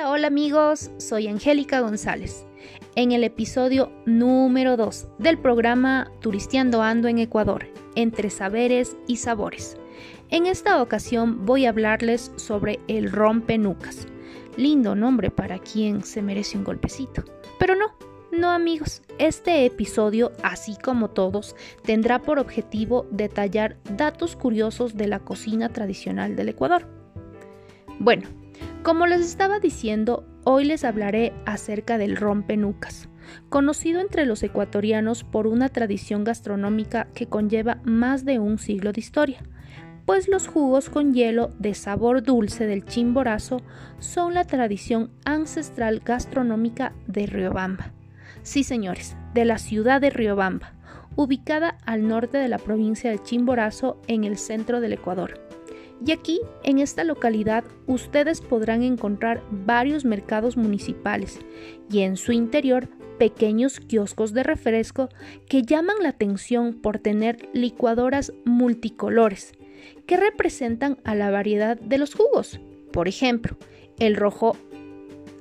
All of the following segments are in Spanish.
Hola, hola amigos, soy Angélica González. En el episodio número 2 del programa Turisteando Ando en Ecuador, entre saberes y sabores. En esta ocasión voy a hablarles sobre el rompenucas. Lindo nombre para quien se merece un golpecito. Pero no, no amigos, este episodio, así como todos, tendrá por objetivo detallar datos curiosos de la cocina tradicional del Ecuador. Bueno, como les estaba diciendo, hoy les hablaré acerca del rompenucas, conocido entre los ecuatorianos por una tradición gastronómica que conlleva más de un siglo de historia, pues los jugos con hielo de sabor dulce del chimborazo son la tradición ancestral gastronómica de Riobamba. Sí, señores, de la ciudad de Riobamba, ubicada al norte de la provincia de Chimborazo en el centro del Ecuador. Y aquí, en esta localidad, ustedes podrán encontrar varios mercados municipales y en su interior pequeños kioscos de refresco que llaman la atención por tener licuadoras multicolores que representan a la variedad de los jugos. Por ejemplo, el rojo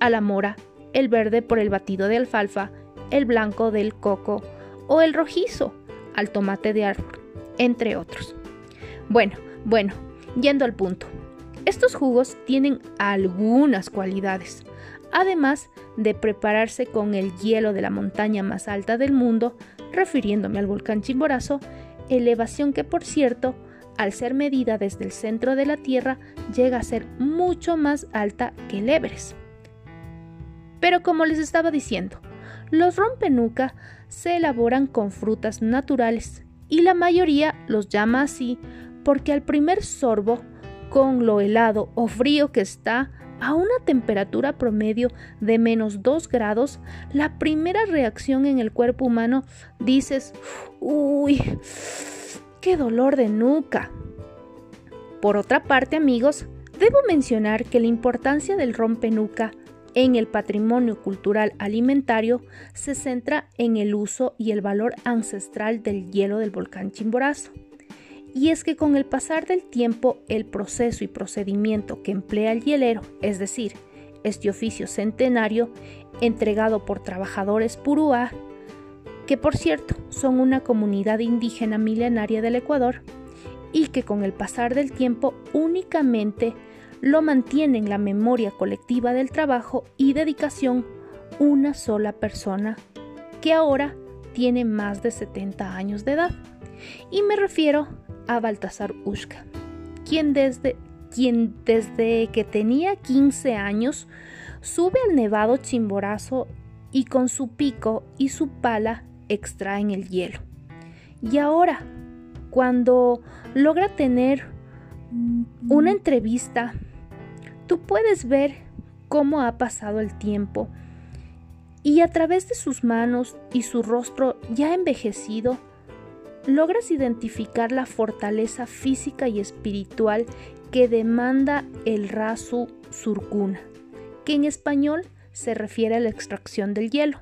a la mora, el verde por el batido de alfalfa, el blanco del coco o el rojizo al tomate de árbol, entre otros. Bueno, bueno, Yendo al punto, estos jugos tienen algunas cualidades, además de prepararse con el hielo de la montaña más alta del mundo, refiriéndome al volcán Chimborazo, elevación que por cierto, al ser medida desde el centro de la Tierra, llega a ser mucho más alta que el Everest. Pero como les estaba diciendo, los rompenuca se elaboran con frutas naturales y la mayoría los llama así porque al primer sorbo, con lo helado o frío que está, a una temperatura promedio de menos 2 grados, la primera reacción en el cuerpo humano dices, uy, qué dolor de nuca. Por otra parte, amigos, debo mencionar que la importancia del rompenuca en el patrimonio cultural alimentario se centra en el uso y el valor ancestral del hielo del volcán Chimborazo y es que con el pasar del tiempo el proceso y procedimiento que emplea el hielero, es decir, este oficio centenario entregado por trabajadores purúa, que por cierto son una comunidad indígena milenaria del Ecuador, y que con el pasar del tiempo únicamente lo mantiene en la memoria colectiva del trabajo y dedicación una sola persona, que ahora tiene más de 70 años de edad. Y me refiero a Baltasar Ushka, quien desde, quien desde que tenía 15 años sube al nevado Chimborazo y con su pico y su pala extraen el hielo. Y ahora, cuando logra tener una entrevista, tú puedes ver cómo ha pasado el tiempo y a través de sus manos y su rostro ya envejecido, logras identificar la fortaleza física y espiritual que demanda el rasu surcuna, que en español se refiere a la extracción del hielo,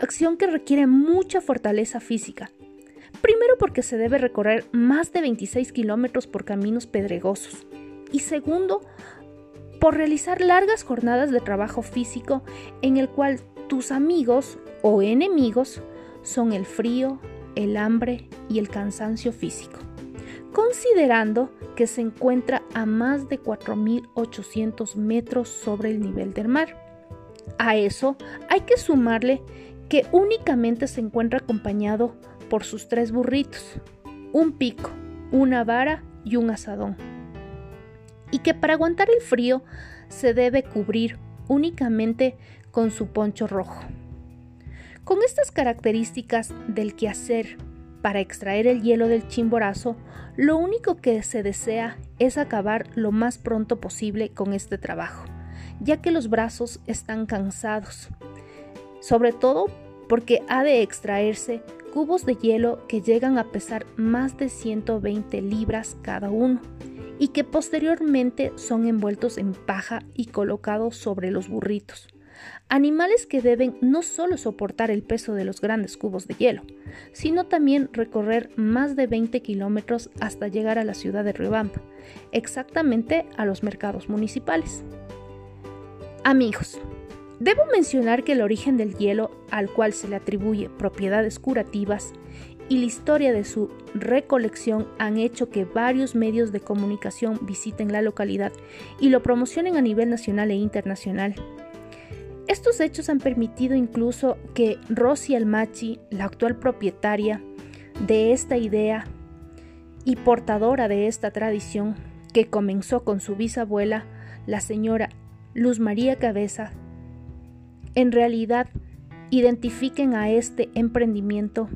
acción que requiere mucha fortaleza física. Primero porque se debe recorrer más de 26 kilómetros por caminos pedregosos y segundo por realizar largas jornadas de trabajo físico en el cual tus amigos o enemigos son el frío, el hambre y el cansancio físico, considerando que se encuentra a más de 4.800 metros sobre el nivel del mar. A eso hay que sumarle que únicamente se encuentra acompañado por sus tres burritos, un pico, una vara y un asadón. Y que para aguantar el frío se debe cubrir únicamente con su poncho rojo. Con estas características del quehacer para extraer el hielo del chimborazo, lo único que se desea es acabar lo más pronto posible con este trabajo, ya que los brazos están cansados, sobre todo porque ha de extraerse cubos de hielo que llegan a pesar más de 120 libras cada uno y que posteriormente son envueltos en paja y colocados sobre los burritos. Animales que deben no solo soportar el peso de los grandes cubos de hielo, sino también recorrer más de 20 kilómetros hasta llegar a la ciudad de Riobamba, exactamente a los mercados municipales. Amigos, debo mencionar que el origen del hielo, al cual se le atribuye propiedades curativas, y la historia de su recolección han hecho que varios medios de comunicación visiten la localidad y lo promocionen a nivel nacional e internacional. Estos hechos han permitido incluso que Rosy Almachi, la actual propietaria de esta idea y portadora de esta tradición, que comenzó con su bisabuela, la señora Luz María Cabeza, en realidad identifiquen a este emprendimiento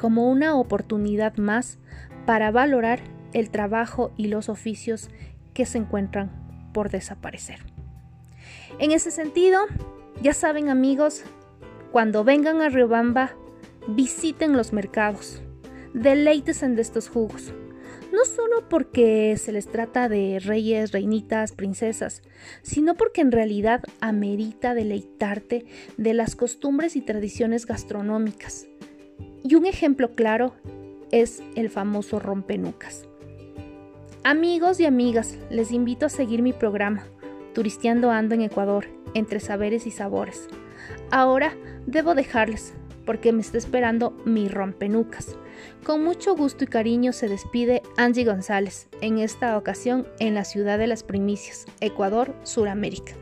como una oportunidad más para valorar el trabajo y los oficios que se encuentran por desaparecer. En ese sentido, ya saben amigos, cuando vengan a Riobamba, visiten los mercados, deleites en estos jugos, no solo porque se les trata de reyes, reinitas, princesas, sino porque en realidad amerita deleitarte de las costumbres y tradiciones gastronómicas. Y un ejemplo claro es el famoso rompenucas. Amigos y amigas, les invito a seguir mi programa, Turisteando Ando en Ecuador, entre saberes y sabores. Ahora debo dejarles, porque me está esperando mi rompenucas. Con mucho gusto y cariño se despide Angie González, en esta ocasión en la ciudad de las primicias, Ecuador, Suramérica.